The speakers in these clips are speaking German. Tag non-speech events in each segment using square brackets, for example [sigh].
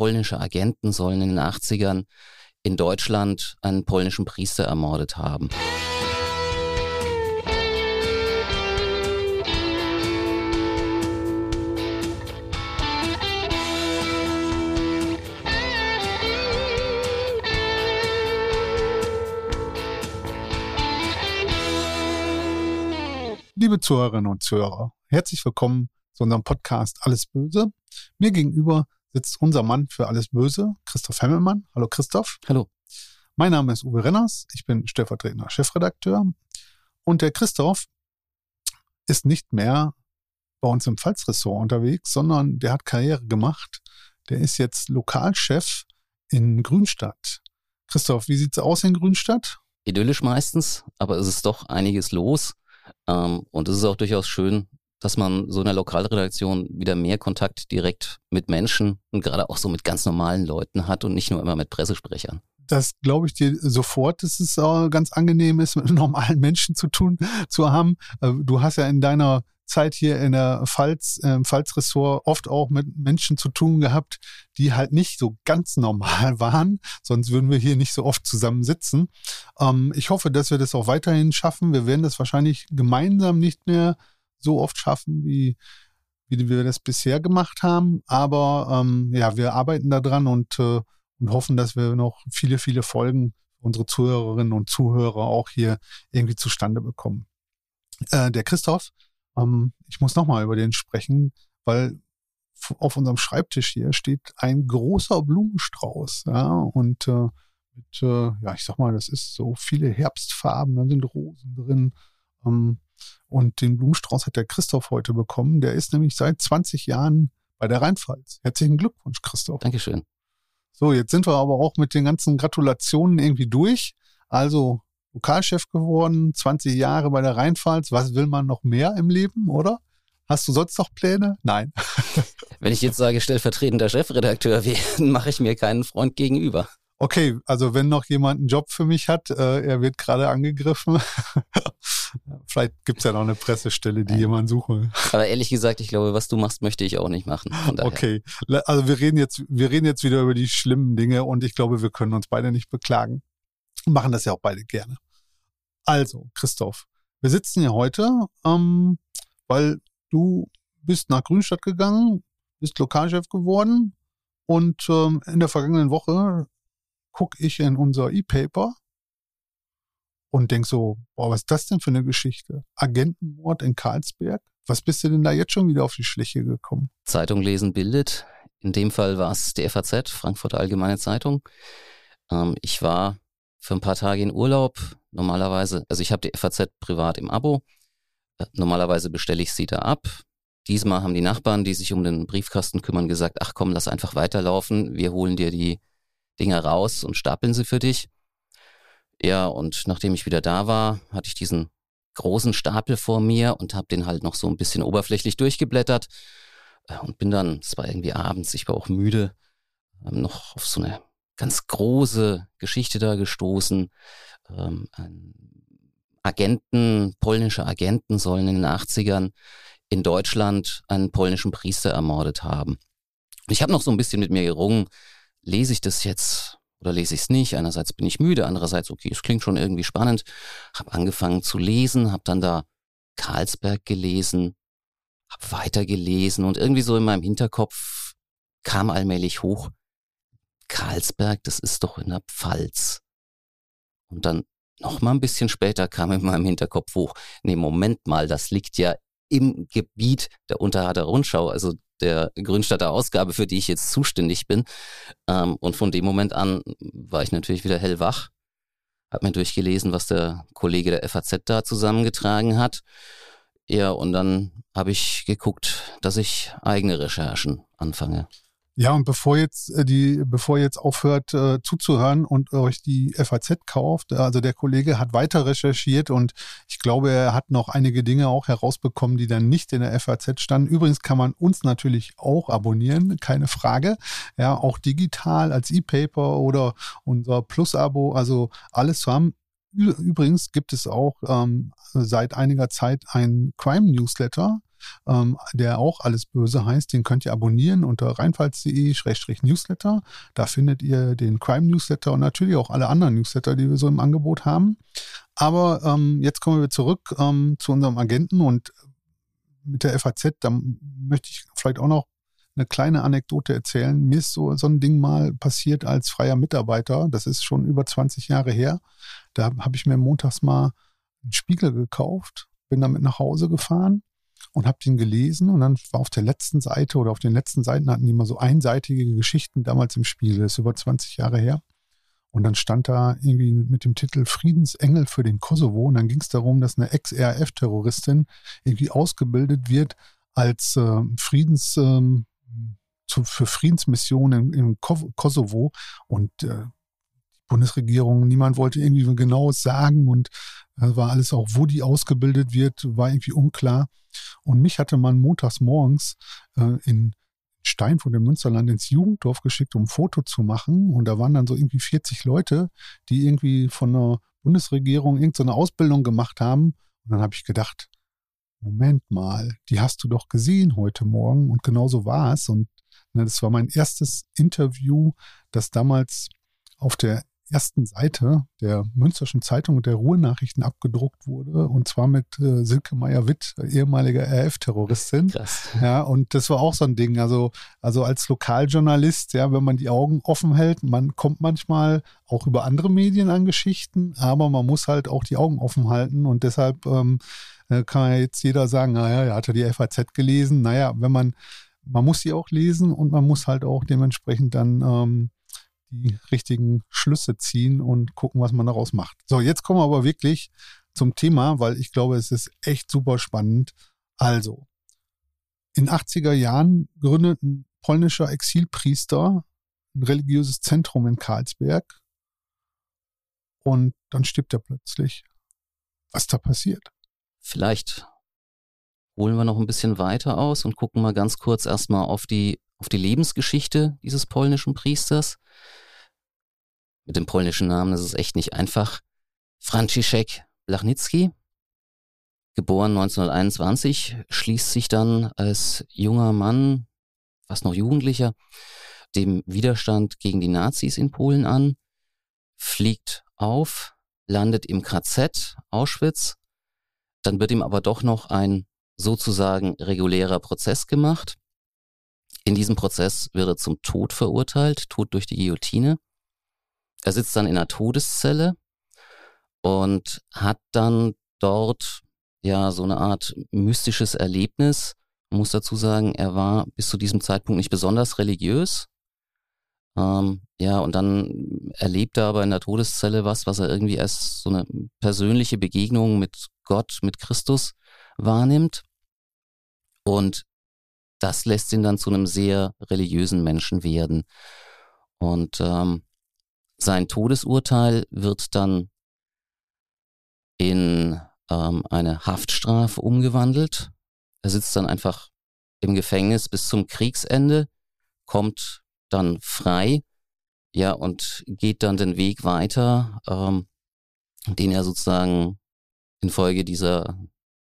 polnische Agenten sollen in den 80ern in Deutschland einen polnischen Priester ermordet haben. Liebe Zuhörerinnen und Zuhörer, herzlich willkommen zu unserem Podcast Alles Böse. Mir gegenüber sitzt unser Mann für Alles Böse, Christoph Hemmelmann. Hallo Christoph. Hallo. Mein Name ist Uwe Renners, ich bin stellvertretender Chefredakteur und der Christoph ist nicht mehr bei uns im Pfalzressort unterwegs, sondern der hat Karriere gemacht. Der ist jetzt Lokalchef in Grünstadt. Christoph, wie sieht's aus in Grünstadt? Idyllisch meistens, aber es ist doch einiges los. Ähm, und es ist auch durchaus schön, dass man so in der Lokalredaktion wieder mehr Kontakt direkt mit Menschen und gerade auch so mit ganz normalen Leuten hat und nicht nur immer mit Pressesprechern. Das glaube ich dir sofort, dass es ganz angenehm ist, [laughs] mit normalen Menschen zu tun zu haben. Äh, du hast ja in deiner Zeit hier in der Pfalz, im Pfalzressort oft auch mit Menschen zu tun gehabt, die halt nicht so ganz normal [laughs] waren. Sonst würden wir hier nicht so oft zusammen sitzen. Ähm, ich hoffe, dass wir das auch weiterhin schaffen. Wir werden das wahrscheinlich gemeinsam nicht mehr so oft schaffen, wie, wie wir das bisher gemacht haben. Aber ähm, ja, wir arbeiten daran und, äh, und hoffen, dass wir noch viele, viele Folgen unsere Zuhörerinnen und Zuhörer auch hier irgendwie zustande bekommen. Äh, der Christoph ähm, ich muss nochmal über den sprechen, weil auf unserem Schreibtisch hier steht ein großer Blumenstrauß. Ja, und äh, mit, äh, ja, ich sag mal, das ist so viele Herbstfarben, da sind Rosen drin. Ähm, und den Blumenstrauß hat der Christoph heute bekommen. Der ist nämlich seit 20 Jahren bei der Rheinpfalz. Herzlichen Glückwunsch, Christoph. Dankeschön. So, jetzt sind wir aber auch mit den ganzen Gratulationen irgendwie durch. Also Lokalchef geworden, 20 Jahre bei der Rheinpfalz. Was will man noch mehr im Leben, oder? Hast du sonst noch Pläne? Nein. [laughs] Wenn ich jetzt sage, stellvertretender Chefredakteur werden, mache ich mir keinen Freund gegenüber. Okay, also wenn noch jemand einen Job für mich hat, äh, er wird gerade angegriffen. Vielleicht gibt's ja noch eine Pressestelle, die jemand suche. Aber ehrlich gesagt, ich glaube, was du machst, möchte ich auch nicht machen. Okay, also wir reden jetzt, wir reden jetzt wieder über die schlimmen Dinge und ich glaube, wir können uns beide nicht beklagen machen das ja auch beide gerne. Also, Christoph, wir sitzen hier heute, ähm, weil du bist nach Grünstadt gegangen, bist Lokalchef geworden und ähm, in der vergangenen Woche gucke ich in unser E-Paper und denk so, boah, was ist das denn für eine Geschichte? Agentenmord in Karlsberg? Was bist du denn da jetzt schon wieder auf die Schliche gekommen? Zeitung lesen bildet. In dem Fall war es die FAZ, Frankfurter Allgemeine Zeitung. Ähm, ich war für ein paar Tage in Urlaub. Normalerweise, also ich habe die FAZ privat im Abo. Äh, normalerweise bestelle ich sie da ab. Diesmal haben die Nachbarn, die sich um den Briefkasten kümmern, gesagt, ach komm, lass einfach weiterlaufen. Wir holen dir die Dinger raus und stapeln sie für dich. Ja, und nachdem ich wieder da war, hatte ich diesen großen Stapel vor mir und habe den halt noch so ein bisschen oberflächlich durchgeblättert äh, und bin dann, es war irgendwie abends, ich war auch müde, ähm, noch auf so eine ganz große Geschichte da gestoßen. Ähm, Agenten, polnische Agenten sollen in den 80ern in Deutschland einen polnischen Priester ermordet haben. Ich habe noch so ein bisschen mit mir gerungen, lese ich das jetzt oder lese ich es nicht? Einerseits bin ich müde, andererseits, okay, es klingt schon irgendwie spannend. Habe angefangen zu lesen, habe dann da Karlsberg gelesen, habe weitergelesen und irgendwie so in meinem Hinterkopf kam allmählich hoch, Karlsberg, das ist doch in der Pfalz. Und dann noch mal ein bisschen später kam in meinem Hinterkopf hoch, nee, Moment mal, das liegt ja im Gebiet der Unterharder Rundschau, also der Grünstadter Ausgabe, für die ich jetzt zuständig bin. Ähm, und von dem Moment an war ich natürlich wieder hellwach, habe mir durchgelesen, was der Kollege der FAZ da zusammengetragen hat. Ja, und dann habe ich geguckt, dass ich eigene Recherchen anfange. Ja, und bevor jetzt äh, die, bevor ihr jetzt aufhört äh, zuzuhören und euch die FAZ kauft, äh, also der Kollege hat weiter recherchiert und ich glaube, er hat noch einige Dinge auch herausbekommen, die dann nicht in der FAZ standen. Übrigens kann man uns natürlich auch abonnieren, keine Frage. Ja, auch digital als E-Paper oder unser Plus-Abo, also alles zu haben. Übrigens gibt es auch ähm, seit einiger Zeit ein Crime-Newsletter ähm, der auch alles böse heißt. Den könnt ihr abonnieren unter rheinpfalz.de-newsletter. Da findet ihr den Crime Newsletter und natürlich auch alle anderen Newsletter, die wir so im Angebot haben. Aber ähm, jetzt kommen wir zurück ähm, zu unserem Agenten und mit der FAZ, da möchte ich vielleicht auch noch eine kleine Anekdote erzählen. Mir ist so, so ein Ding mal passiert als freier Mitarbeiter. Das ist schon über 20 Jahre her. Da habe ich mir montags mal einen Spiegel gekauft, bin damit nach Hause gefahren und habe den gelesen und dann war auf der letzten Seite oder auf den letzten Seiten hatten die mal so einseitige Geschichten damals im Spiegel. Das ist über 20 Jahre her. Und dann stand da irgendwie mit dem Titel Friedensengel für den Kosovo. Und dann ging es darum, dass eine Ex-RAF-Terroristin irgendwie ausgebildet wird als äh, Friedens, ähm, für Friedensmissionen im, Kosovo. Und äh, die Bundesregierung, niemand wollte irgendwie genau sagen und äh, war alles auch, wo die ausgebildet wird, war irgendwie unklar. Und mich hatte man montags morgens äh, in Steinfurt im Münsterland ins Jugenddorf geschickt, um ein Foto zu machen. Und da waren dann so irgendwie 40 Leute, die irgendwie von der Bundesregierung irgendeine Ausbildung gemacht haben. Und dann habe ich gedacht, Moment mal, die hast du doch gesehen heute Morgen. Und genau so war es. Und ne, das war mein erstes Interview, das damals auf der ersten Seite der Münsterschen Zeitung und der Ruhrnachrichten abgedruckt wurde. Und zwar mit äh, Silke Meyer-Witt, ehemaliger RF-Terroristin. Ja, und das war auch so ein Ding. Also, also als Lokaljournalist, ja, wenn man die Augen offen hält, man kommt manchmal auch über andere Medien an Geschichten, aber man muss halt auch die Augen offen halten. Und deshalb ähm, äh, kann ja jetzt jeder sagen, naja, er hatte die FAZ gelesen. Naja, wenn man, man muss sie auch lesen und man muss halt auch dementsprechend dann ähm, die richtigen Schlüsse ziehen und gucken, was man daraus macht. So, jetzt kommen wir aber wirklich zum Thema, weil ich glaube, es ist echt super spannend. Also, in 80er Jahren gründet ein polnischer Exilpriester ein religiöses Zentrum in Karlsberg und dann stirbt er plötzlich. Was da passiert? Vielleicht holen wir noch ein bisschen weiter aus und gucken mal ganz kurz erstmal auf die, auf die Lebensgeschichte dieses polnischen Priesters mit dem polnischen Namen, ist echt nicht einfach. Franciszek Blachnicki, geboren 1921, schließt sich dann als junger Mann, fast noch Jugendlicher, dem Widerstand gegen die Nazis in Polen an, fliegt auf, landet im KZ Auschwitz, dann wird ihm aber doch noch ein sozusagen regulärer Prozess gemacht. In diesem Prozess wird er zum Tod verurteilt, Tod durch die Guillotine. Er sitzt dann in einer Todeszelle und hat dann dort ja so eine Art mystisches Erlebnis. Man muss dazu sagen, er war bis zu diesem Zeitpunkt nicht besonders religiös. Ähm, ja, und dann erlebt er aber in der Todeszelle was, was er irgendwie als so eine persönliche Begegnung mit Gott, mit Christus wahrnimmt. Und das lässt ihn dann zu einem sehr religiösen Menschen werden. Und ähm, sein Todesurteil wird dann in ähm, eine Haftstrafe umgewandelt. Er sitzt dann einfach im Gefängnis bis zum Kriegsende, kommt dann frei, ja, und geht dann den Weg weiter, ähm, den er sozusagen infolge dieser,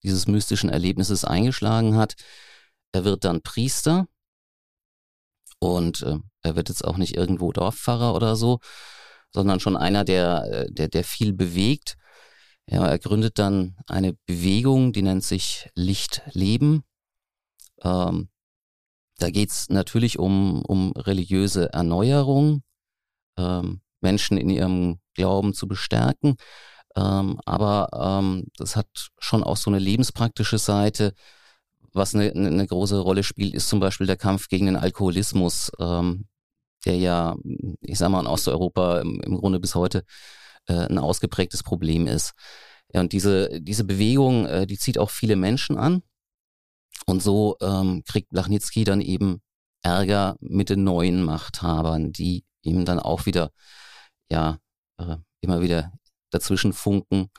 dieses mystischen Erlebnisses eingeschlagen hat. Er wird dann Priester und äh, er wird jetzt auch nicht irgendwo Dorfpfarrer oder so, sondern schon einer, der, äh, der, der viel bewegt. Ja, er gründet dann eine Bewegung, die nennt sich Lichtleben. Ähm, da geht es natürlich um, um religiöse Erneuerung, ähm, Menschen in ihrem Glauben zu bestärken. Ähm, aber ähm, das hat schon auch so eine lebenspraktische Seite. Was eine, eine große Rolle spielt, ist zum Beispiel der Kampf gegen den Alkoholismus. Ähm, der ja, ich sag mal, in Osteuropa im, im Grunde bis heute äh, ein ausgeprägtes Problem ist. Ja, und diese, diese Bewegung, äh, die zieht auch viele Menschen an. Und so ähm, kriegt Blachnicki dann eben Ärger mit den neuen Machthabern, die ihm dann auch wieder, ja, äh, immer wieder dazwischen funken.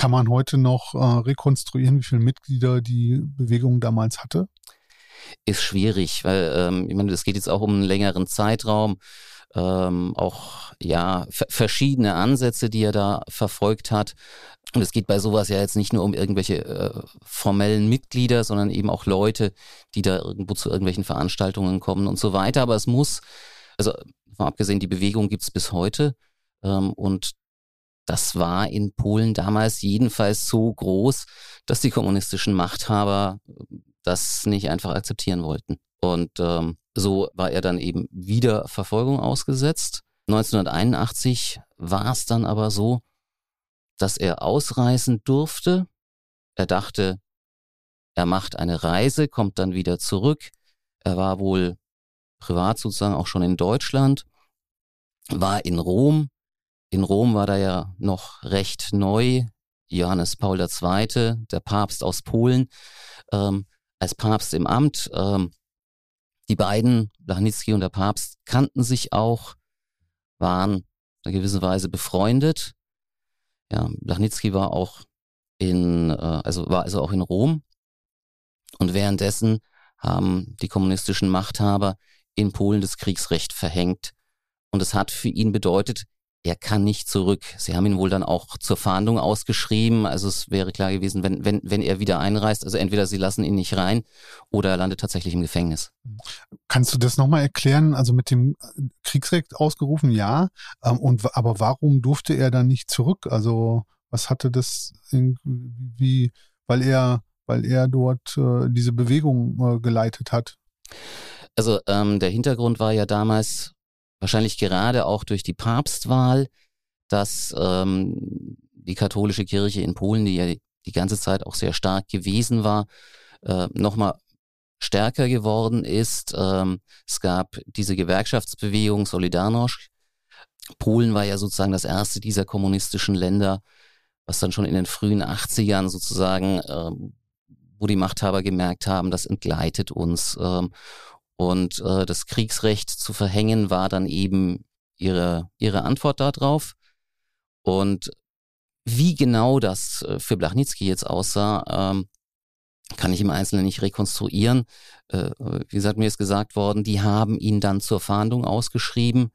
Kann man heute noch äh, rekonstruieren, wie viele Mitglieder die Bewegung damals hatte? ist schwierig, weil ähm, ich meine, es geht jetzt auch um einen längeren Zeitraum. ähm, auch ja verschiedene Ansätze, die er da verfolgt hat. Und es geht bei sowas ja jetzt nicht nur um irgendwelche äh, formellen Mitglieder, sondern eben auch Leute, die da irgendwo zu irgendwelchen Veranstaltungen kommen und so weiter. Aber es muss, also abgesehen, die Bewegung gibt es bis heute. Ähm, und das war in Polen damals jedenfalls so groß, dass die kommunistischen Machthaber das nicht einfach akzeptieren wollten. Und ähm, so war er dann eben wieder Verfolgung ausgesetzt. 1981 war es dann aber so, dass er ausreisen durfte. Er dachte, er macht eine Reise, kommt dann wieder zurück. Er war wohl privat sozusagen auch schon in Deutschland, war in Rom. In Rom war da ja noch recht neu. Johannes Paul II., der Papst aus Polen, ähm, als Papst im Amt. Ähm, die beiden, Blachnicki und der Papst, kannten sich auch, waren in einer gewissen Weise befreundet. Ja, Blachnicki war auch in, äh, also war also auch in Rom. Und währenddessen haben die kommunistischen Machthaber in Polen das Kriegsrecht verhängt. Und es hat für ihn bedeutet, er kann nicht zurück. Sie haben ihn wohl dann auch zur Fahndung ausgeschrieben. Also es wäre klar gewesen, wenn, wenn, wenn er wieder einreist, also entweder sie lassen ihn nicht rein oder er landet tatsächlich im Gefängnis. Kannst du das nochmal erklären? Also mit dem Kriegsrecht ausgerufen, ja. Ähm, und, aber warum durfte er dann nicht zurück? Also was hatte das irgendwie, weil er, weil er dort äh, diese Bewegung äh, geleitet hat? Also ähm, der Hintergrund war ja damals, wahrscheinlich gerade auch durch die Papstwahl, dass ähm, die katholische Kirche in Polen, die ja die ganze Zeit auch sehr stark gewesen war, äh, nochmal stärker geworden ist. Ähm, es gab diese Gewerkschaftsbewegung Solidarność. Polen war ja sozusagen das erste dieser kommunistischen Länder, was dann schon in den frühen 80ern sozusagen, äh, wo die Machthaber gemerkt haben, das entgleitet uns. Ähm, und äh, das Kriegsrecht zu verhängen war dann eben ihre, ihre Antwort darauf. Und wie genau das äh, für Blachnicki jetzt aussah, ähm, kann ich im Einzelnen nicht rekonstruieren. Äh, wie gesagt, mir ist gesagt worden, die haben ihn dann zur Fahndung ausgeschrieben.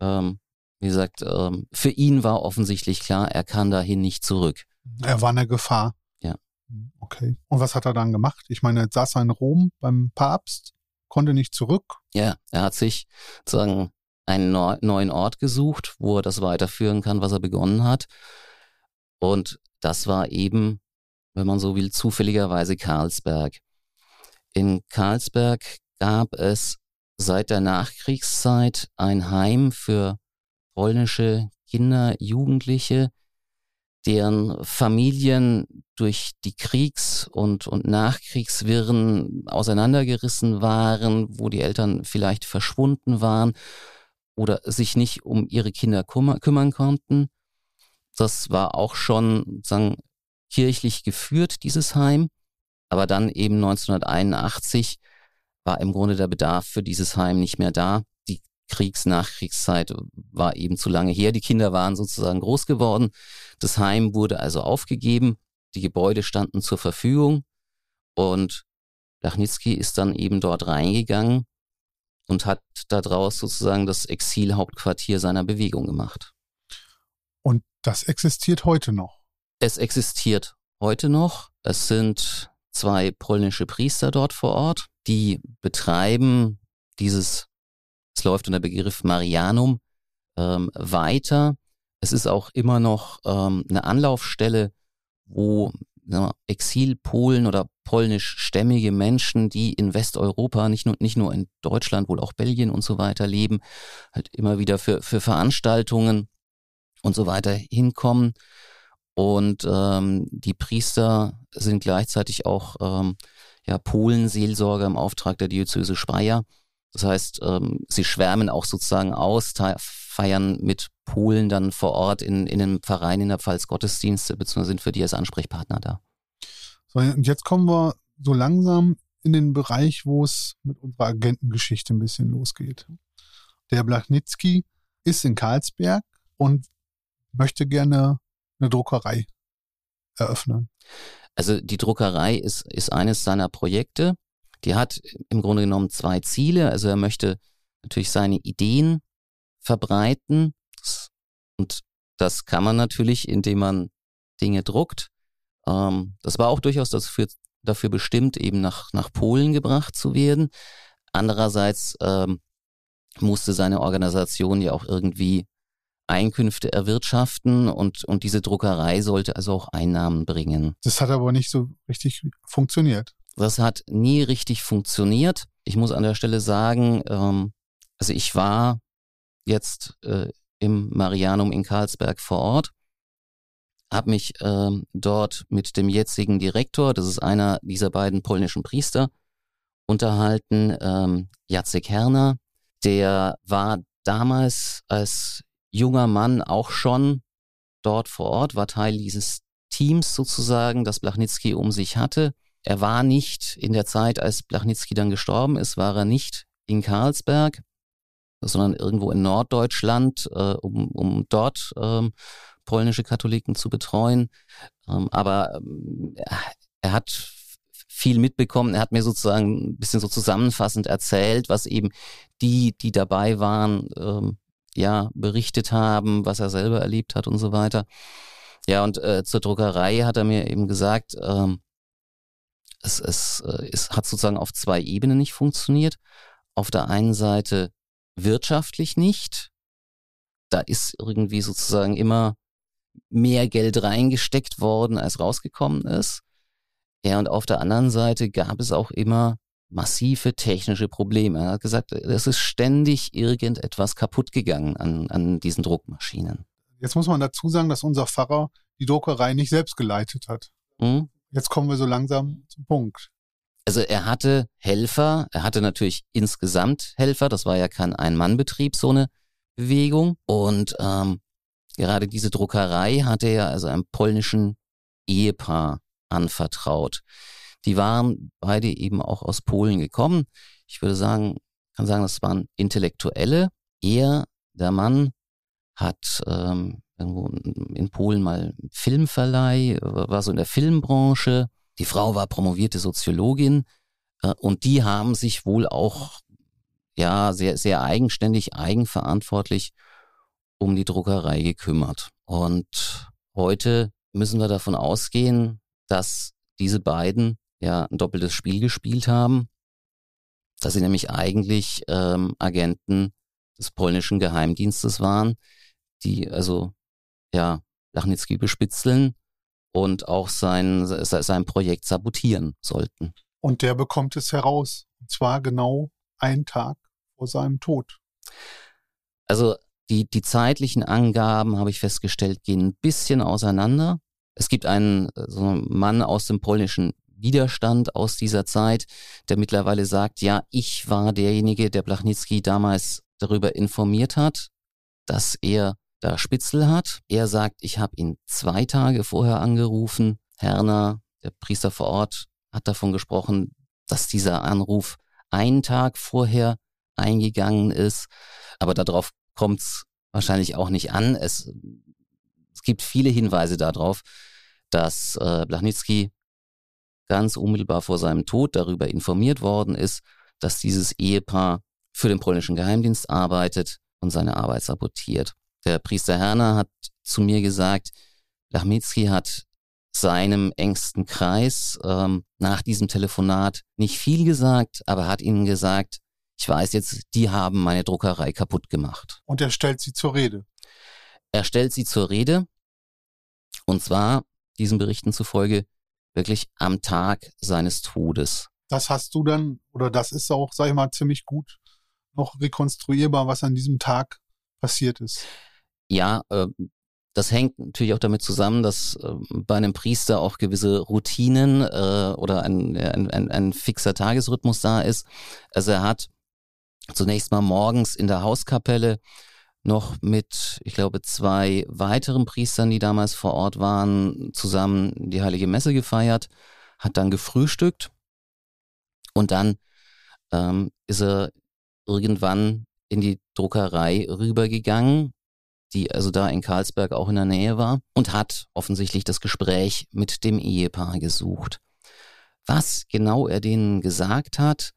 Ähm, wie gesagt, ähm, für ihn war offensichtlich klar, er kann dahin nicht zurück. Er war eine Gefahr. Ja. Okay. Und was hat er dann gemacht? Ich meine, jetzt saß er in Rom beim Papst konnte nicht zurück. Ja, er hat sich sozusagen einen neuen Ort gesucht, wo er das weiterführen kann, was er begonnen hat. Und das war eben, wenn man so will, zufälligerweise Karlsberg. In Karlsberg gab es seit der Nachkriegszeit ein Heim für polnische Kinder, Jugendliche, deren Familien durch die Kriegs- und, und Nachkriegswirren auseinandergerissen waren, wo die Eltern vielleicht verschwunden waren oder sich nicht um ihre Kinder kümmern konnten. Das war auch schon sagen, kirchlich geführt, dieses Heim. Aber dann eben 1981 war im Grunde der Bedarf für dieses Heim nicht mehr da. Kriegs-Nachkriegszeit war eben zu lange her. Die Kinder waren sozusagen groß geworden. Das Heim wurde also aufgegeben. Die Gebäude standen zur Verfügung. Und Lachnitzky ist dann eben dort reingegangen und hat daraus sozusagen das Exilhauptquartier seiner Bewegung gemacht. Und das existiert heute noch? Es existiert heute noch. Es sind zwei polnische Priester dort vor Ort, die betreiben dieses es läuft unter Begriff Marianum ähm, weiter. Es ist auch immer noch ähm, eine Anlaufstelle, wo Exilpolen oder polnischstämmige Menschen, die in Westeuropa, nicht nur, nicht nur in Deutschland, wohl auch Belgien und so weiter leben, halt immer wieder für, für Veranstaltungen und so weiter hinkommen. Und ähm, die Priester sind gleichzeitig auch ähm, ja, Polenseelsorger im Auftrag der Diözese Speyer. Das heißt, ähm, sie schwärmen auch sozusagen aus, feiern mit Polen dann vor Ort in, in einem Verein in der Pfalz Gottesdienste, beziehungsweise sind für die als Ansprechpartner da. So, und jetzt kommen wir so langsam in den Bereich, wo es mit unserer Agentengeschichte ein bisschen losgeht. Der Blachnitzky ist in Karlsberg und möchte gerne eine Druckerei eröffnen. Also die Druckerei ist, ist eines seiner Projekte. Die hat im Grunde genommen zwei Ziele. Also er möchte natürlich seine Ideen verbreiten. Und das kann man natürlich, indem man Dinge druckt. Ähm, das war auch durchaus dafür, dafür bestimmt, eben nach, nach Polen gebracht zu werden. Andererseits ähm, musste seine Organisation ja auch irgendwie Einkünfte erwirtschaften und, und diese Druckerei sollte also auch Einnahmen bringen. Das hat aber nicht so richtig funktioniert. Das hat nie richtig funktioniert. Ich muss an der Stelle sagen, ähm, also ich war jetzt äh, im Marianum in Karlsberg vor Ort, habe mich ähm, dort mit dem jetzigen Direktor, das ist einer dieser beiden polnischen Priester, unterhalten, ähm, Jacek Herner. Der war damals als junger Mann auch schon dort vor Ort, war Teil dieses Teams sozusagen, das Blachnicki um sich hatte. Er war nicht in der Zeit, als Blachnicki dann gestorben ist, war er nicht in Karlsberg, sondern irgendwo in Norddeutschland, äh, um, um dort ähm, polnische Katholiken zu betreuen. Ähm, aber ähm, er hat viel mitbekommen. Er hat mir sozusagen ein bisschen so zusammenfassend erzählt, was eben die, die dabei waren, ähm, ja, berichtet haben, was er selber erlebt hat und so weiter. Ja, und äh, zur Druckerei hat er mir eben gesagt, ähm, es, es, äh, es hat sozusagen auf zwei Ebenen nicht funktioniert. Auf der einen Seite wirtschaftlich nicht. Da ist irgendwie sozusagen immer mehr Geld reingesteckt worden, als rausgekommen ist. Ja, und auf der anderen Seite gab es auch immer massive technische Probleme. Er hat gesagt, es ist ständig irgendetwas kaputt gegangen an, an diesen Druckmaschinen. Jetzt muss man dazu sagen, dass unser Pfarrer die Druckerei nicht selbst geleitet hat. Hm? Jetzt kommen wir so langsam zum Punkt. Also er hatte Helfer, er hatte natürlich insgesamt Helfer, das war ja kein Ein-Mann-Betrieb, so eine Bewegung. Und ähm, gerade diese Druckerei hatte er also einem polnischen Ehepaar anvertraut. Die waren beide eben auch aus Polen gekommen. Ich würde sagen, kann sagen, das waren Intellektuelle. Er, der Mann, hat ähm, irgendwo in Polen mal Filmverleih, war so in der Filmbranche. Die Frau war promovierte Soziologin äh, und die haben sich wohl auch ja sehr sehr eigenständig, eigenverantwortlich um die Druckerei gekümmert. Und heute müssen wir davon ausgehen, dass diese beiden ja ein doppeltes Spiel gespielt haben, dass sie nämlich eigentlich ähm, Agenten des polnischen Geheimdienstes waren, die also ja Lachnitzky bespitzeln und auch sein, sein Projekt sabotieren sollten. Und der bekommt es heraus, und zwar genau einen Tag vor seinem Tod. Also die, die zeitlichen Angaben, habe ich festgestellt, gehen ein bisschen auseinander. Es gibt einen so einen Mann aus dem polnischen Widerstand aus dieser Zeit, der mittlerweile sagt, ja, ich war derjenige, der Blachnicki damals darüber informiert hat, dass er da Spitzel hat. Er sagt, ich habe ihn zwei Tage vorher angerufen. Herner, der Priester vor Ort, hat davon gesprochen, dass dieser Anruf einen Tag vorher eingegangen ist. Aber darauf kommt es wahrscheinlich auch nicht an. Es, es gibt viele Hinweise darauf, dass äh, Blachnicki ganz unmittelbar vor seinem Tod darüber informiert worden ist, dass dieses Ehepaar für den polnischen Geheimdienst arbeitet und seine Arbeit sabotiert. Der Priester Herner hat zu mir gesagt, Lachmitzki hat seinem engsten Kreis ähm, nach diesem Telefonat nicht viel gesagt, aber hat ihnen gesagt, ich weiß jetzt, die haben meine Druckerei kaputt gemacht. Und er stellt sie zur Rede. Er stellt sie zur Rede. Und zwar, diesen Berichten zufolge, wirklich am Tag seines Todes. Das hast du dann, oder das ist auch, sag ich mal, ziemlich gut noch rekonstruierbar, was an diesem Tag passiert ist. Ja, äh, das hängt natürlich auch damit zusammen, dass äh, bei einem Priester auch gewisse Routinen äh, oder ein, ein, ein, ein fixer Tagesrhythmus da ist. Also er hat zunächst mal morgens in der Hauskapelle noch mit, ich glaube, zwei weiteren Priestern, die damals vor Ort waren, zusammen die heilige Messe gefeiert, hat dann gefrühstückt und dann ähm, ist er irgendwann in die Druckerei rübergegangen, die also da in Karlsberg auch in der Nähe war, und hat offensichtlich das Gespräch mit dem Ehepaar gesucht. Was genau er denen gesagt hat,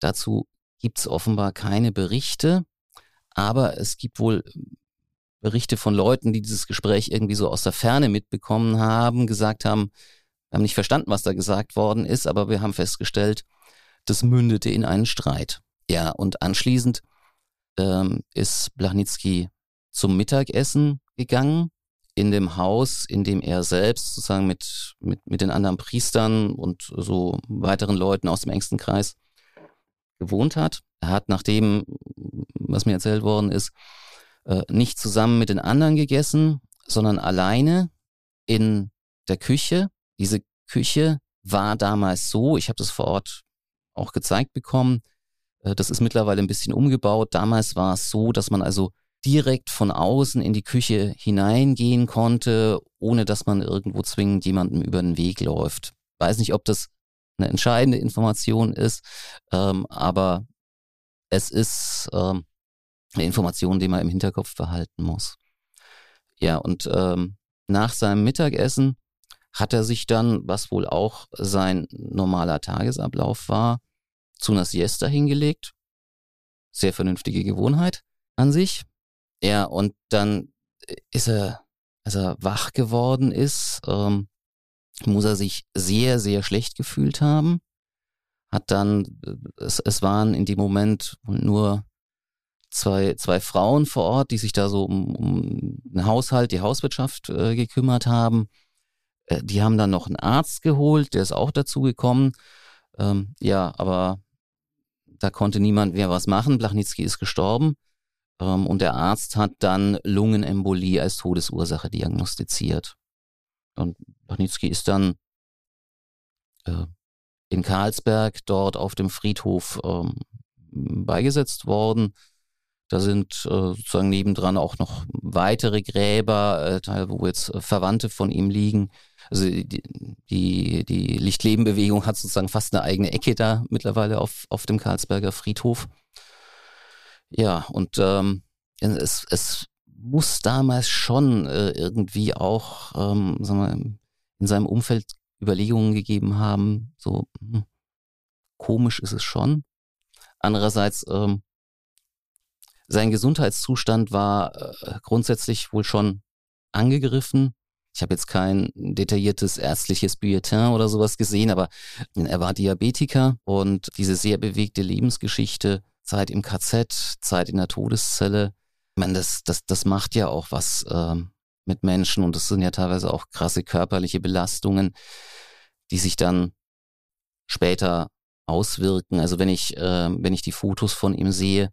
dazu gibt es offenbar keine Berichte. Aber es gibt wohl Berichte von Leuten, die dieses Gespräch irgendwie so aus der Ferne mitbekommen haben, gesagt haben, wir haben nicht verstanden, was da gesagt worden ist, aber wir haben festgestellt, das mündete in einen Streit. Ja, und anschließend ähm, ist Blachnicki zum Mittagessen gegangen in dem Haus, in dem er selbst sozusagen mit, mit, mit den anderen Priestern und so weiteren Leuten aus dem engsten Kreis gewohnt hat. Er hat nach dem, was mir erzählt worden ist, äh, nicht zusammen mit den anderen gegessen, sondern alleine in der Küche. Diese Küche war damals so, ich habe das vor Ort auch gezeigt bekommen, äh, das ist mittlerweile ein bisschen umgebaut. Damals war es so, dass man also direkt von außen in die Küche hineingehen konnte, ohne dass man irgendwo zwingend jemandem über den Weg läuft. Weiß nicht, ob das eine entscheidende Information ist, ähm, aber es ist ähm, eine Information, die man im Hinterkopf behalten muss. Ja, und ähm, nach seinem Mittagessen hat er sich dann, was wohl auch sein normaler Tagesablauf war, zu einer Siesta hingelegt. Sehr vernünftige Gewohnheit an sich. Ja, und dann ist er, als er wach geworden ist, ähm, muss er sich sehr, sehr schlecht gefühlt haben. Hat dann, es, es waren in dem Moment nur zwei, zwei Frauen vor Ort, die sich da so um, um den Haushalt, die Hauswirtschaft äh, gekümmert haben. Äh, die haben dann noch einen Arzt geholt, der ist auch dazu gekommen. Ähm, ja, aber da konnte niemand mehr was machen. Blachnicki ist gestorben. Ähm, und der Arzt hat dann Lungenembolie als Todesursache diagnostiziert. Und Blachnicki ist dann äh, in Karlsberg dort auf dem Friedhof ähm, beigesetzt worden. Da sind äh, sozusagen nebendran auch noch weitere Gräber, äh, wo jetzt äh, Verwandte von ihm liegen. Also die, die, die Lichtlebenbewegung hat sozusagen fast eine eigene Ecke da mittlerweile auf, auf dem Karlsberger Friedhof. Ja, und ähm, es, es muss damals schon äh, irgendwie auch, ähm, sagen wir, in seinem Umfeld Überlegungen gegeben haben, so hm, komisch ist es schon. Andererseits ähm, sein Gesundheitszustand war äh, grundsätzlich wohl schon angegriffen. Ich habe jetzt kein detailliertes ärztliches Bulletin oder sowas gesehen, aber er war Diabetiker und diese sehr bewegte Lebensgeschichte, Zeit im KZ, Zeit in der Todeszelle, ich meine, das, das, das macht ja auch was äh, mit Menschen und das sind ja teilweise auch krasse körperliche Belastungen, die sich dann später auswirken. Also wenn ich, äh, wenn ich die Fotos von ihm sehe,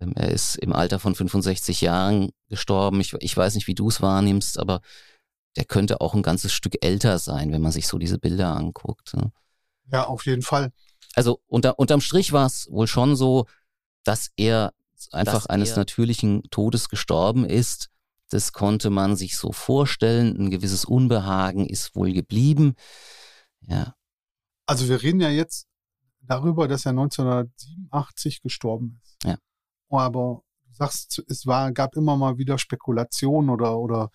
ähm, er ist im Alter von 65 Jahren gestorben. Ich, ich weiß nicht, wie du es wahrnimmst, aber der könnte auch ein ganzes Stück älter sein, wenn man sich so diese Bilder anguckt. Ne? Ja, auf jeden Fall. Also unter, unterm Strich war es wohl schon so, dass er einfach dass eines natürlichen Todes gestorben ist. Das konnte man sich so vorstellen. Ein gewisses Unbehagen ist wohl geblieben. Ja. Also wir reden ja jetzt darüber, dass er 1987 gestorben ist. Ja aber du sagst, es war, gab immer mal wieder Spekulationen oder, oder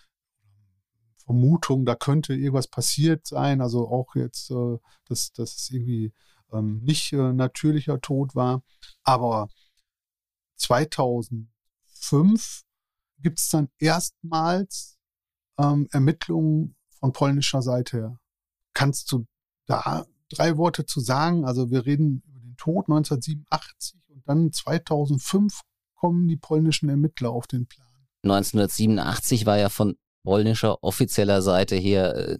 Vermutungen, da könnte irgendwas passiert sein, also auch jetzt, äh, dass, dass es irgendwie ähm, nicht äh, natürlicher Tod war. Aber 2005 gibt es dann erstmals ähm, Ermittlungen von polnischer Seite her. Kannst du da drei Worte zu sagen? Also wir reden über den Tod 1987 und dann 2005 kommen die polnischen Ermittler auf den Plan. 1987 war ja von polnischer offizieller Seite her äh,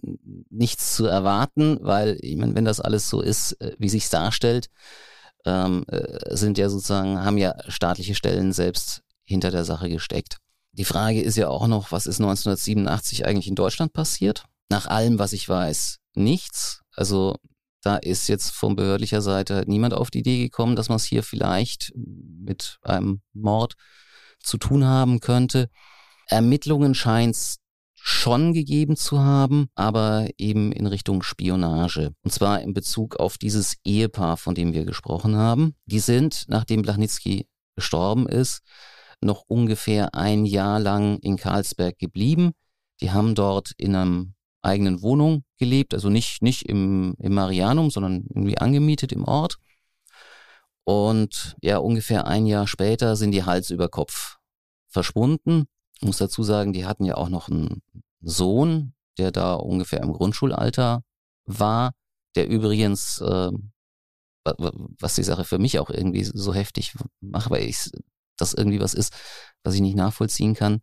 nichts zu erwarten, weil, ich meine, wenn das alles so ist, äh, wie sich darstellt, ähm, äh, sind ja sozusagen, haben ja staatliche Stellen selbst hinter der Sache gesteckt. Die Frage ist ja auch noch, was ist 1987 eigentlich in Deutschland passiert? Nach allem, was ich weiß, nichts. Also da ist jetzt von behördlicher Seite niemand auf die Idee gekommen, dass man es hier vielleicht mit einem Mord zu tun haben könnte. Ermittlungen scheint es schon gegeben zu haben, aber eben in Richtung Spionage. Und zwar in Bezug auf dieses Ehepaar, von dem wir gesprochen haben. Die sind, nachdem Blachnicki gestorben ist, noch ungefähr ein Jahr lang in Karlsberg geblieben. Die haben dort in einem eigenen Wohnung gelebt, also nicht, nicht im, im Marianum, sondern irgendwie angemietet im Ort. Und ja, ungefähr ein Jahr später sind die Hals über Kopf verschwunden. Muss dazu sagen, die hatten ja auch noch einen Sohn, der da ungefähr im Grundschulalter war, der übrigens, äh, was die Sache für mich auch irgendwie so heftig macht, weil ich das irgendwie was ist, was ich nicht nachvollziehen kann,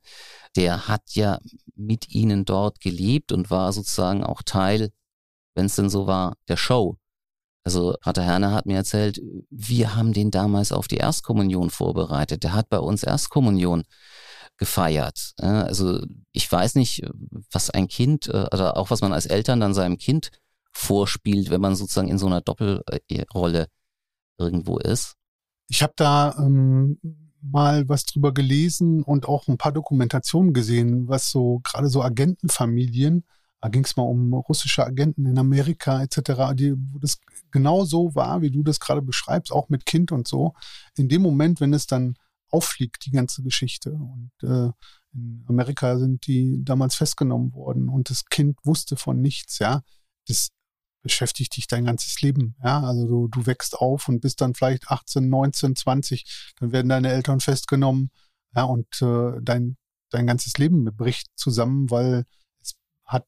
der hat ja mit ihnen dort gelebt und war sozusagen auch Teil, wenn es denn so war, der Show. Also Pater Herner hat mir erzählt, wir haben den damals auf die Erstkommunion vorbereitet. Der hat bei uns Erstkommunion gefeiert. Also ich weiß nicht, was ein Kind äh, oder auch was man als Eltern dann seinem Kind vorspielt, wenn man sozusagen in so einer Doppelrolle irgendwo ist. Ich habe da ähm, mal was drüber gelesen und auch ein paar Dokumentationen gesehen, was so gerade so Agentenfamilien, da ging es mal um russische Agenten in Amerika etc., die, wo das genau so war, wie du das gerade beschreibst, auch mit Kind und so. In dem Moment, wenn es dann auffliegt, die ganze Geschichte. Und äh, in Amerika sind die damals festgenommen worden und das Kind wusste von nichts, ja. Das beschäftigt dich dein ganzes Leben. Ja, also du, du wächst auf und bist dann vielleicht 18, 19, 20, dann werden deine Eltern festgenommen. Ja, und äh, dein, dein ganzes Leben bricht zusammen, weil es hat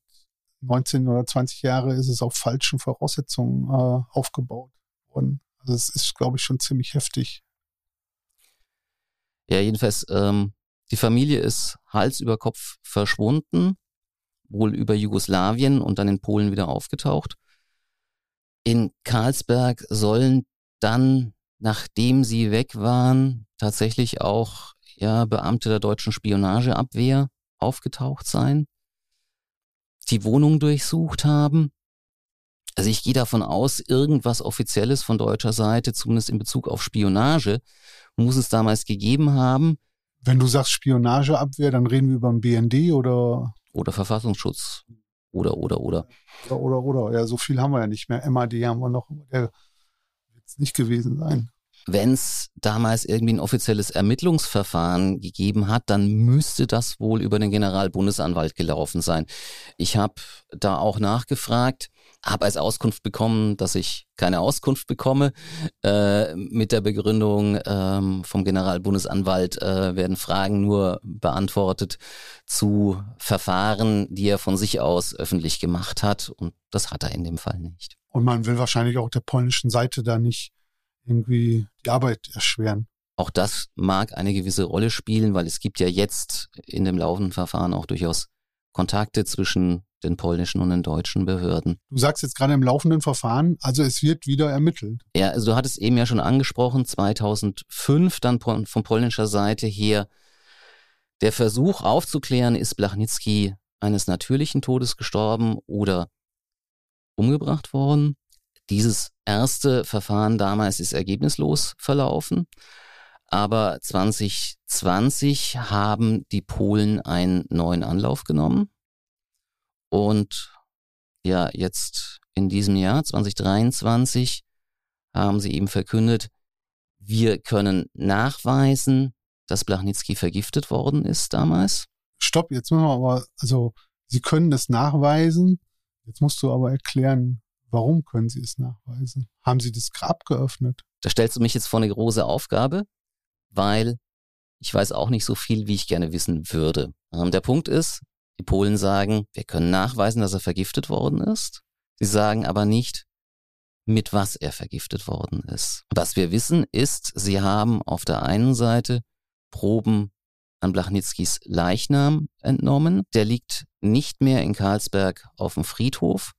19 oder 20 Jahre ist es auf falschen Voraussetzungen äh, aufgebaut worden. Also es ist, glaube ich, schon ziemlich heftig. Ja, jedenfalls, ähm, die Familie ist Hals über Kopf verschwunden, wohl über Jugoslawien und dann in Polen wieder aufgetaucht. In Karlsberg sollen dann, nachdem sie weg waren, tatsächlich auch ja, Beamte der deutschen Spionageabwehr aufgetaucht sein, die Wohnung durchsucht haben. Also ich gehe davon aus, irgendwas Offizielles von deutscher Seite, zumindest in Bezug auf Spionage, muss es damals gegeben haben. Wenn du sagst Spionageabwehr, dann reden wir über den BND oder? Oder Verfassungsschutz. Oder, oder, oder. Oder, oder, oder. Ja, so viel haben wir ja nicht mehr. MAD haben wir noch. Der wird es nicht gewesen sein. Wenn es damals irgendwie ein offizielles Ermittlungsverfahren gegeben hat, dann müsste das wohl über den Generalbundesanwalt gelaufen sein. Ich habe da auch nachgefragt, habe als Auskunft bekommen, dass ich keine Auskunft bekomme. Äh, mit der Begründung ähm, vom Generalbundesanwalt äh, werden Fragen nur beantwortet zu Verfahren, die er von sich aus öffentlich gemacht hat. Und das hat er in dem Fall nicht. Und man will wahrscheinlich auch der polnischen Seite da nicht irgendwie die Arbeit erschweren. Auch das mag eine gewisse Rolle spielen, weil es gibt ja jetzt in dem laufenden Verfahren auch durchaus Kontakte zwischen den polnischen und den deutschen Behörden. Du sagst jetzt gerade im laufenden Verfahren, also es wird wieder ermittelt. Ja, also du hattest eben ja schon angesprochen, 2005 dann von polnischer Seite her der Versuch aufzuklären, ist Blachnicki eines natürlichen Todes gestorben oder umgebracht worden. Dieses erste Verfahren damals ist ergebnislos verlaufen. Aber 2020 haben die Polen einen neuen Anlauf genommen. Und ja, jetzt in diesem Jahr, 2023, haben sie eben verkündet, wir können nachweisen, dass Blachnicki vergiftet worden ist damals. Stopp, jetzt müssen wir aber, also Sie können es nachweisen. Jetzt musst du aber erklären, Warum können Sie es nachweisen? Haben Sie das Grab geöffnet? Da stellst du mich jetzt vor eine große Aufgabe, weil ich weiß auch nicht so viel, wie ich gerne wissen würde. Ähm, der Punkt ist, die Polen sagen, wir können nachweisen, dass er vergiftet worden ist. Sie sagen aber nicht, mit was er vergiftet worden ist. Was wir wissen ist, sie haben auf der einen Seite Proben an Blachnitzkis Leichnam entnommen. Der liegt nicht mehr in Karlsberg auf dem Friedhof,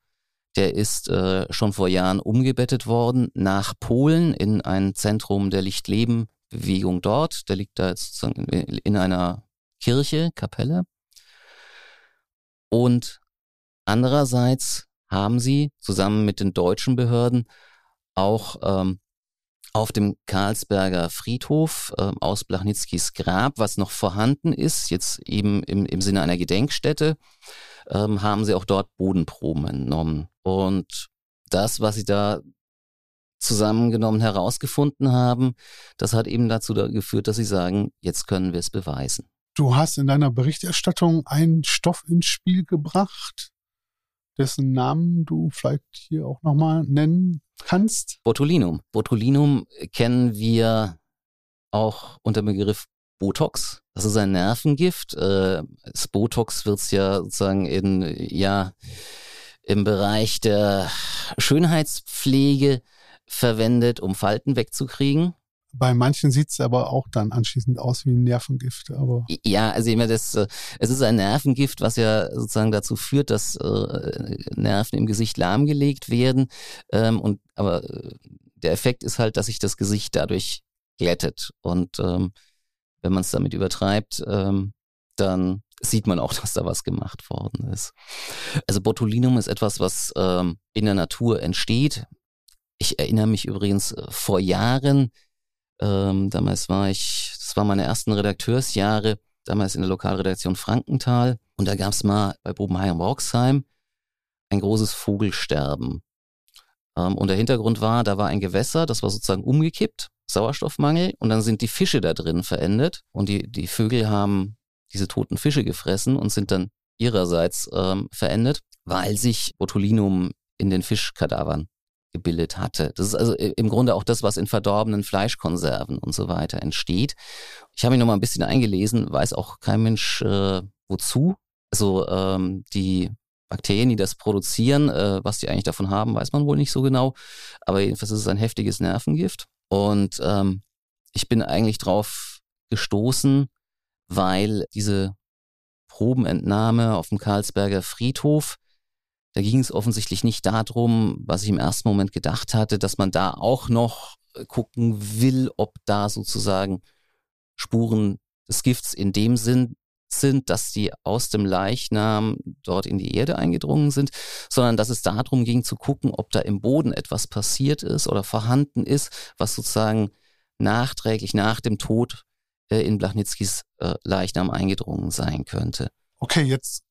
der ist äh, schon vor Jahren umgebettet worden nach Polen in ein Zentrum der Lichtleben-Bewegung dort. Der liegt da jetzt sozusagen in einer Kirche, Kapelle. Und andererseits haben sie zusammen mit den deutschen Behörden auch ähm, auf dem Karlsberger Friedhof äh, aus Blachnitzkis Grab, was noch vorhanden ist, jetzt eben im, im Sinne einer Gedenkstätte, ähm, haben sie auch dort Bodenproben entnommen. Und das, was sie da zusammengenommen herausgefunden haben, das hat eben dazu geführt, dass sie sagen, jetzt können wir es beweisen. Du hast in deiner Berichterstattung einen Stoff ins Spiel gebracht, dessen Namen du vielleicht hier auch nochmal nennen kannst. Botulinum. Botulinum kennen wir auch unter dem Begriff Botox. Das ist ein Nervengift. Äh, das Botox wird es ja sozusagen in, ja, im Bereich der Schönheitspflege verwendet, um Falten wegzukriegen. Bei manchen sieht es aber auch dann anschließend aus wie ein Nervengift. Aber ja, also immer das, äh, es ist ein Nervengift, was ja sozusagen dazu führt, dass äh, Nerven im Gesicht lahmgelegt werden. Ähm, und aber äh, der Effekt ist halt, dass sich das Gesicht dadurch glättet. Und ähm, wenn man es damit übertreibt, ähm, dann sieht man auch, [laughs] dass da was gemacht worden ist. Also Botulinum ist etwas, was in der Natur entsteht. Ich erinnere mich übrigens vor Jahren, ähm, damals war ich, das waren meine ersten Redakteursjahre, damals in der Lokalredaktion Frankenthal. Und da gab es mal bei Bobenheim-Roxheim ein großes Vogelsterben. Ähm, und der Hintergrund war, da war ein Gewässer, das war sozusagen umgekippt, Sauerstoffmangel, und dann sind die Fische da drin verendet. Und die, die Vögel haben diese toten Fische gefressen und sind dann ihrerseits ähm, verendet, weil sich Botulinum in den Fischkadavern gebildet hatte. Das ist also im Grunde auch das, was in verdorbenen Fleischkonserven und so weiter entsteht. Ich habe mich noch mal ein bisschen eingelesen, weiß auch kein Mensch äh, wozu. Also ähm, die Bakterien, die das produzieren, äh, was die eigentlich davon haben, weiß man wohl nicht so genau. Aber jedenfalls ist es ein heftiges Nervengift. Und ähm, ich bin eigentlich drauf gestoßen, weil diese Probenentnahme auf dem Karlsberger Friedhof da ging es offensichtlich nicht darum, was ich im ersten Moment gedacht hatte, dass man da auch noch äh, gucken will, ob da sozusagen Spuren des Gifts in dem Sinn sind, dass die aus dem Leichnam dort in die Erde eingedrungen sind, sondern dass es darum ging zu gucken, ob da im Boden etwas passiert ist oder vorhanden ist, was sozusagen nachträglich nach dem Tod äh, in Blachnitzkis äh, Leichnam eingedrungen sein könnte. Okay, jetzt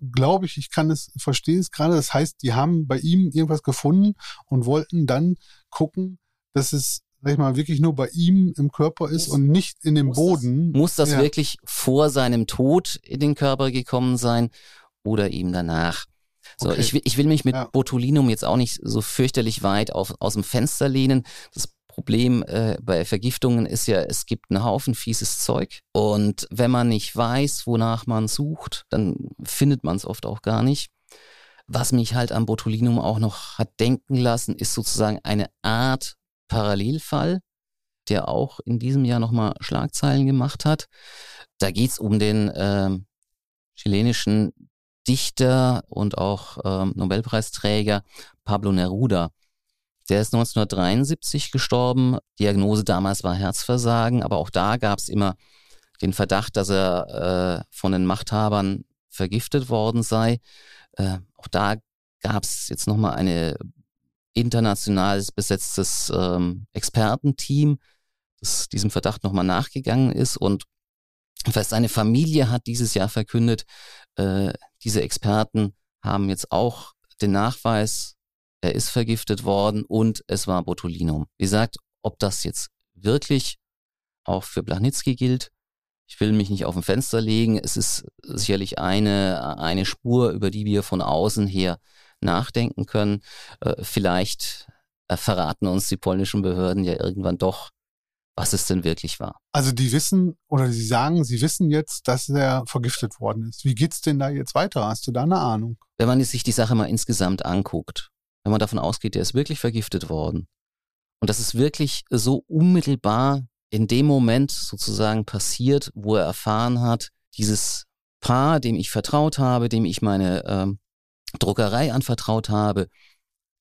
glaube ich, ich kann es, verstehe es gerade. Das heißt, die haben bei ihm irgendwas gefunden und wollten dann gucken, dass es, sag ich mal, wirklich nur bei ihm im Körper ist muss, und nicht in dem muss Boden. Das, muss das ja. wirklich vor seinem Tod in den Körper gekommen sein oder ihm danach? So, okay. ich, will, ich will mich mit ja. Botulinum jetzt auch nicht so fürchterlich weit auf, aus dem Fenster lehnen. Das Problem äh, bei Vergiftungen ist ja, es gibt einen Haufen fieses Zeug. Und wenn man nicht weiß, wonach man sucht, dann findet man es oft auch gar nicht. Was mich halt am Botulinum auch noch hat denken lassen, ist sozusagen eine Art Parallelfall, der auch in diesem Jahr nochmal Schlagzeilen gemacht hat. Da geht es um den äh, chilenischen Dichter und auch ähm, Nobelpreisträger Pablo Neruda. Der ist 1973 gestorben. Diagnose damals war Herzversagen, aber auch da gab es immer den Verdacht, dass er äh, von den Machthabern vergiftet worden sei. Äh, auch da gab es jetzt nochmal ein international besetztes ähm, Expertenteam, das diesem Verdacht nochmal nachgegangen ist. Und fast seine Familie hat dieses Jahr verkündet, äh, diese Experten haben jetzt auch den Nachweis er ist vergiftet worden und es war Botulinum. Wie gesagt, ob das jetzt wirklich auch für Blachnitzky gilt, ich will mich nicht auf ein Fenster legen. Es ist sicherlich eine, eine Spur, über die wir von außen her nachdenken können. Äh, vielleicht verraten uns die polnischen Behörden ja irgendwann doch, was es denn wirklich war. Also die wissen oder sie sagen, sie wissen jetzt, dass er vergiftet worden ist. Wie geht's denn da jetzt weiter? Hast du da eine Ahnung? Wenn man sich die Sache mal insgesamt anguckt, wenn man davon ausgeht, der ist wirklich vergiftet worden. Und das ist wirklich so unmittelbar in dem Moment sozusagen passiert, wo er erfahren hat, dieses Paar, dem ich vertraut habe, dem ich meine ähm, Druckerei anvertraut habe,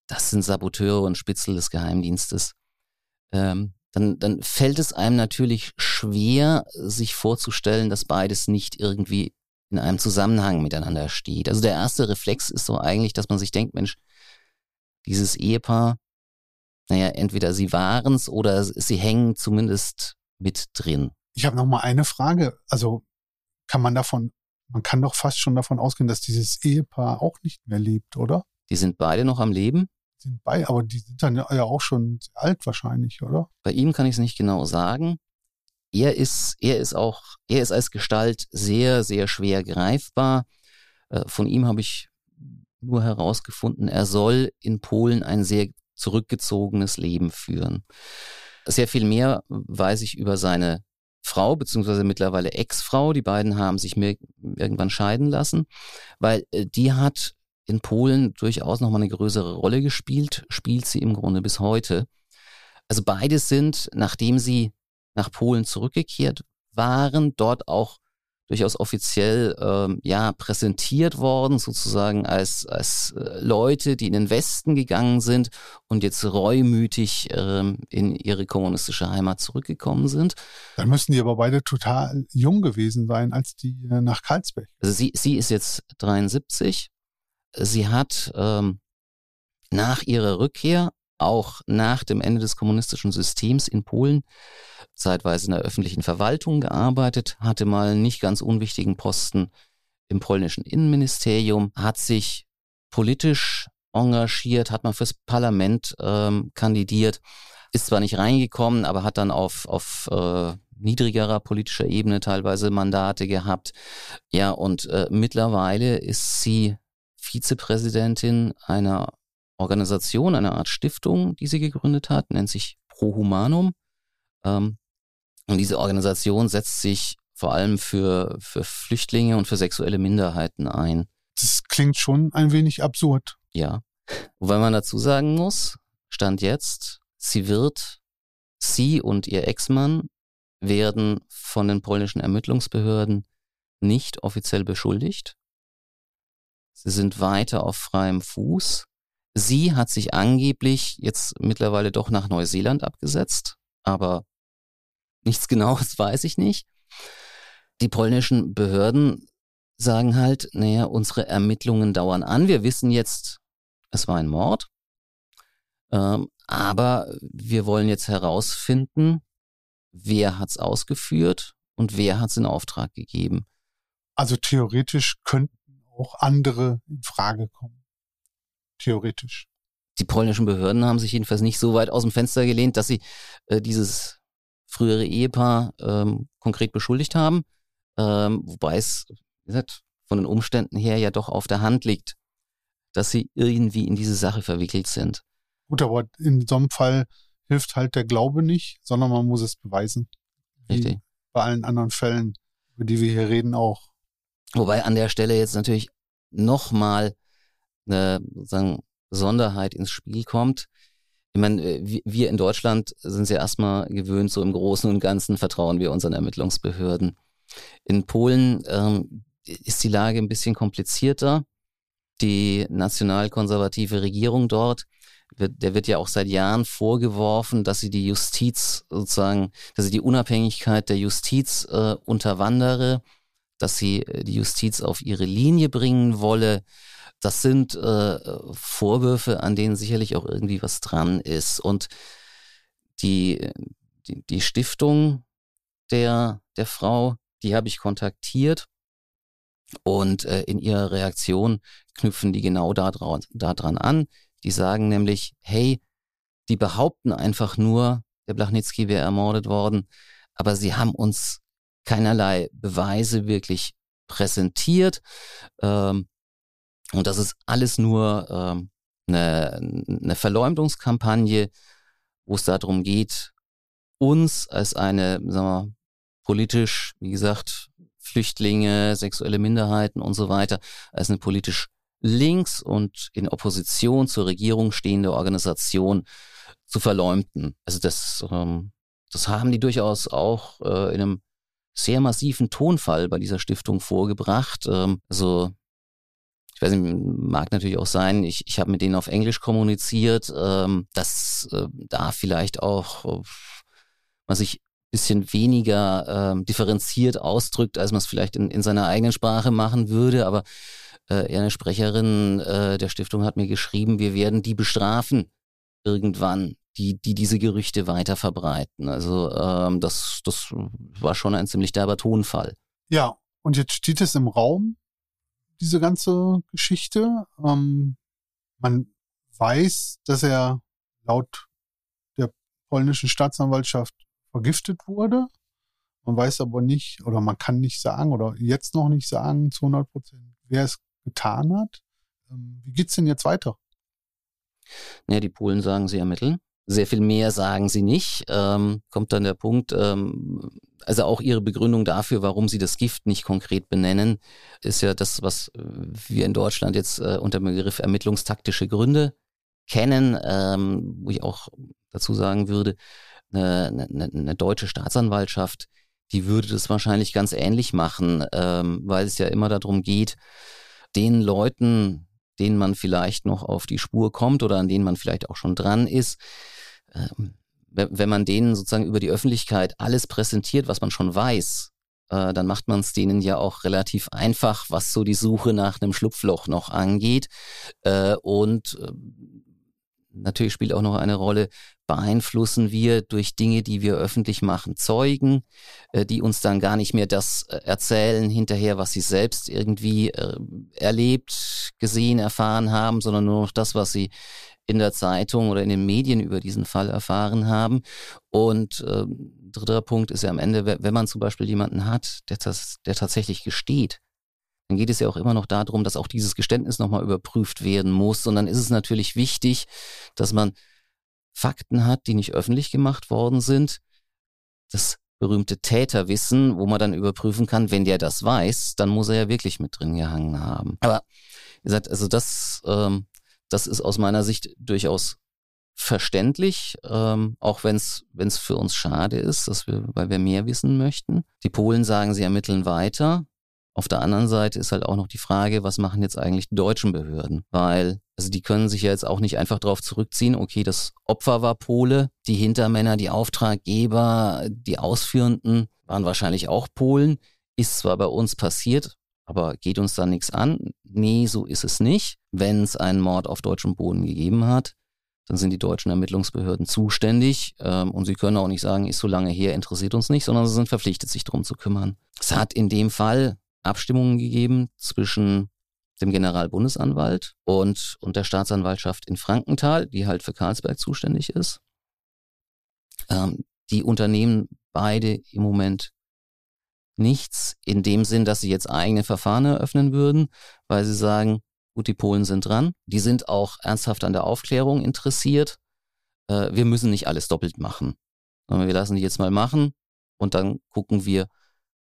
das sind Saboteure und Spitzel des Geheimdienstes. Ähm, dann, dann fällt es einem natürlich schwer, sich vorzustellen, dass beides nicht irgendwie in einem Zusammenhang miteinander steht. Also der erste Reflex ist so eigentlich, dass man sich denkt, Mensch, dieses Ehepaar, naja, entweder sie waren es oder sie hängen zumindest mit drin. Ich habe noch mal eine Frage. Also kann man davon, man kann doch fast schon davon ausgehen, dass dieses Ehepaar auch nicht mehr lebt, oder? Die sind beide noch am Leben? Sind bei, aber die sind dann ja auch schon alt wahrscheinlich, oder? Bei ihm kann ich es nicht genau sagen. Er ist, er ist auch, er ist als Gestalt sehr, sehr schwer greifbar. Äh, von ihm habe ich nur herausgefunden, er soll in Polen ein sehr zurückgezogenes Leben führen. Sehr viel mehr weiß ich über seine Frau, beziehungsweise mittlerweile Ex-Frau, die beiden haben sich mir irgendwann scheiden lassen, weil äh, die hat in Polen durchaus nochmal eine größere Rolle gespielt, spielt sie im Grunde bis heute. Also beide sind, nachdem sie nach Polen zurückgekehrt waren, dort auch durchaus offiziell ähm, ja präsentiert worden, sozusagen als, als äh, Leute, die in den Westen gegangen sind und jetzt reumütig ähm, in ihre kommunistische Heimat zurückgekommen sind. Dann müssen die aber beide total jung gewesen sein, als die äh, nach Karlsberg. Also sie, sie ist jetzt 73. Sie hat ähm, nach ihrer Rückkehr auch nach dem Ende des kommunistischen Systems in Polen zeitweise in der öffentlichen Verwaltung gearbeitet, hatte mal einen nicht ganz unwichtigen Posten im polnischen Innenministerium, hat sich politisch engagiert, hat mal fürs Parlament ähm, kandidiert, ist zwar nicht reingekommen, aber hat dann auf, auf äh, niedrigerer politischer Ebene teilweise Mandate gehabt. Ja, und äh, mittlerweile ist sie Vizepräsidentin einer Organisation, einer Art Stiftung, die sie gegründet hat, nennt sich Pro Humanum. Ähm, und diese Organisation setzt sich vor allem für, für Flüchtlinge und für sexuelle Minderheiten ein. Das klingt schon ein wenig absurd. Ja. Wobei man dazu sagen muss, Stand jetzt, sie wird, sie und ihr Ex-Mann werden von den polnischen Ermittlungsbehörden nicht offiziell beschuldigt. Sie sind weiter auf freiem Fuß. Sie hat sich angeblich jetzt mittlerweile doch nach Neuseeland abgesetzt, aber nichts Genaues [laughs] weiß ich nicht. Die polnischen Behörden sagen halt, naja, unsere Ermittlungen dauern an. Wir wissen jetzt, es war ein Mord, ähm, aber wir wollen jetzt herausfinden, wer hat's ausgeführt und wer hat's in Auftrag gegeben. Also theoretisch könnten auch andere in Frage kommen theoretisch. Die polnischen Behörden haben sich jedenfalls nicht so weit aus dem Fenster gelehnt, dass sie äh, dieses frühere Ehepaar ähm, konkret beschuldigt haben, ähm, wobei es wie gesagt, von den Umständen her ja doch auf der Hand liegt, dass sie irgendwie in diese Sache verwickelt sind. Gut, aber in so einem Fall hilft halt der Glaube nicht, sondern man muss es beweisen. Richtig. Bei allen anderen Fällen, über die wir hier reden, auch. Wobei an der Stelle jetzt natürlich nochmal eine sozusagen Besonderheit ins Spiel kommt. Ich meine, äh, wir in Deutschland sind ja erstmal gewöhnt, so im Großen und Ganzen vertrauen wir unseren Ermittlungsbehörden. In Polen ähm, ist die Lage ein bisschen komplizierter. Die nationalkonservative Regierung dort, wird, der wird ja auch seit Jahren vorgeworfen, dass sie die Justiz sozusagen, dass sie die Unabhängigkeit der Justiz äh, unterwandere, dass sie äh, die Justiz auf ihre Linie bringen wolle das sind äh, Vorwürfe, an denen sicherlich auch irgendwie was dran ist. Und die, die, die Stiftung der, der Frau, die habe ich kontaktiert. Und äh, in ihrer Reaktion knüpfen die genau daran da an. Die sagen nämlich, hey, die behaupten einfach nur, der Blachnitzki wäre ermordet worden, aber sie haben uns keinerlei Beweise wirklich präsentiert. Ähm, und das ist alles nur ähm, eine, eine Verleumdungskampagne, wo es darum geht, uns als eine, sagen wir, politisch, wie gesagt, Flüchtlinge, sexuelle Minderheiten und so weiter, als eine politisch links und in Opposition zur Regierung stehende Organisation zu verleumden. Also das, ähm, das haben die durchaus auch äh, in einem sehr massiven Tonfall bei dieser Stiftung vorgebracht. Ähm, also ich weiß nicht, mag natürlich auch sein, ich, ich habe mit denen auf Englisch kommuniziert, ähm, dass äh, da vielleicht auch äh, man sich bisschen weniger äh, differenziert ausdrückt, als man es vielleicht in, in seiner eigenen Sprache machen würde. Aber äh, eine Sprecherin äh, der Stiftung hat mir geschrieben, wir werden die bestrafen irgendwann, die, die diese Gerüchte weiter verbreiten. Also ähm, das, das war schon ein ziemlich derber Tonfall. Ja, und jetzt steht es im Raum, diese ganze Geschichte. Ähm, man weiß, dass er laut der polnischen Staatsanwaltschaft vergiftet wurde. Man weiß aber nicht, oder man kann nicht sagen, oder jetzt noch nicht sagen zu 100 Prozent, wer es getan hat. Ähm, wie geht's denn jetzt weiter? Ja, die Polen sagen, sie ermitteln. Sehr viel mehr sagen sie nicht. Ähm, kommt dann der Punkt, ähm, also auch ihre Begründung dafür, warum sie das Gift nicht konkret benennen, ist ja das, was wir in Deutschland jetzt äh, unter dem Begriff ermittlungstaktische Gründe kennen, ähm, wo ich auch dazu sagen würde, eine, eine, eine deutsche Staatsanwaltschaft, die würde das wahrscheinlich ganz ähnlich machen, ähm, weil es ja immer darum geht, den Leuten, denen man vielleicht noch auf die Spur kommt oder an denen man vielleicht auch schon dran ist, wenn man denen sozusagen über die Öffentlichkeit alles präsentiert, was man schon weiß, äh, dann macht man es denen ja auch relativ einfach, was so die Suche nach einem Schlupfloch noch angeht. Äh, und äh, natürlich spielt auch noch eine Rolle, beeinflussen wir durch Dinge, die wir öffentlich machen, Zeugen, äh, die uns dann gar nicht mehr das äh, erzählen hinterher, was sie selbst irgendwie erlebt, gesehen, erfahren haben, sondern nur noch das, was sie in der Zeitung oder in den Medien über diesen Fall erfahren haben. Und äh, dritter Punkt ist ja am Ende, wenn man zum Beispiel jemanden hat, der, das, der tatsächlich gesteht, dann geht es ja auch immer noch darum, dass auch dieses Geständnis nochmal überprüft werden muss. Und dann ist es natürlich wichtig, dass man Fakten hat, die nicht öffentlich gemacht worden sind. Das berühmte Täterwissen, wo man dann überprüfen kann, wenn der das weiß, dann muss er ja wirklich mit drin gehangen haben. Aber wie gesagt, also das, ähm, das ist aus meiner Sicht durchaus verständlich, ähm, auch wenn es für uns schade ist, dass wir, weil wir mehr wissen möchten. Die Polen sagen, sie ermitteln weiter. Auf der anderen Seite ist halt auch noch die Frage, was machen jetzt eigentlich die deutschen Behörden? Weil, also die können sich ja jetzt auch nicht einfach darauf zurückziehen, okay, das Opfer war Pole, die Hintermänner, die Auftraggeber, die Ausführenden waren wahrscheinlich auch Polen. Ist zwar bei uns passiert, aber geht uns da nichts an? Nee, so ist es nicht. Wenn es einen Mord auf deutschem Boden gegeben hat, dann sind die deutschen Ermittlungsbehörden zuständig ähm, und sie können auch nicht sagen, ist so lange her, interessiert uns nicht, sondern sie sind verpflichtet, sich darum zu kümmern. Es hat in dem Fall Abstimmungen gegeben zwischen dem Generalbundesanwalt und, und der Staatsanwaltschaft in Frankenthal, die halt für Karlsberg zuständig ist. Ähm, die unternehmen beide im Moment nichts in dem Sinn, dass sie jetzt eigene Verfahren eröffnen würden, weil sie sagen, gut, die Polen sind dran, die sind auch ernsthaft an der Aufklärung interessiert. Äh, wir müssen nicht alles doppelt machen, sondern wir lassen die jetzt mal machen und dann gucken wir,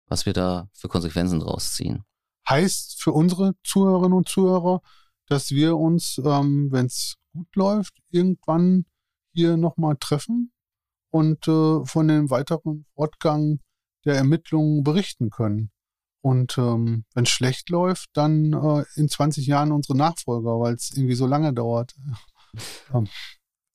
was wir da für Konsequenzen draus ziehen. Heißt für unsere Zuhörerinnen und Zuhörer, dass wir uns, ähm, wenn es gut läuft, irgendwann hier nochmal treffen und äh, von dem weiteren Fortgang der Ermittlungen berichten können. Und ähm, wenn es schlecht läuft, dann äh, in 20 Jahren unsere Nachfolger, weil es irgendwie so lange dauert. [laughs] Ähm,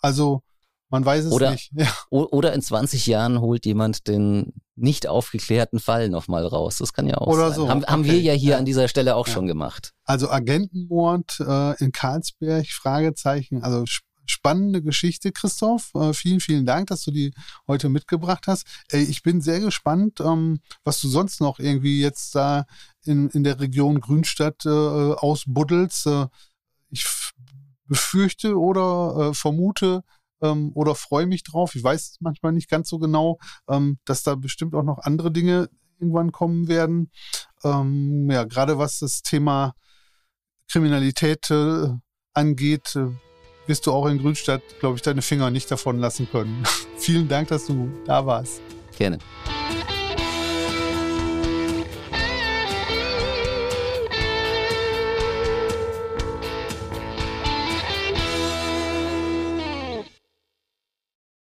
also man weiß es oder, nicht. [laughs] Ja. Oder in 20 Jahren holt jemand den nicht aufgeklärten Fall nochmal raus. Das kann ja auch oder sein. So. Haben, okay. haben wir ja hier ja. an dieser Stelle auch ja. schon gemacht. Also Agentenmord äh, in Karlsberg, Fragezeichen. Also spannende Geschichte, Christoph. Äh, vielen, vielen Dank, dass du die heute mitgebracht hast. Äh, ich bin sehr gespannt, ähm, was du sonst noch irgendwie jetzt da in, in der Region Grünstadt äh, ausbuddelst. Äh, ich befürchte oder äh, vermute, ähm, oder freue mich drauf. Ich weiß manchmal nicht ganz so genau, ähm, dass da bestimmt auch noch andere Dinge irgendwann kommen werden. Ähm, ja, gerade was das Thema Kriminalität äh, angeht, äh, wirst du auch in Grünstadt, glaube ich, deine Finger nicht davon lassen können. [laughs] Vielen Dank, dass du da warst. Gerne.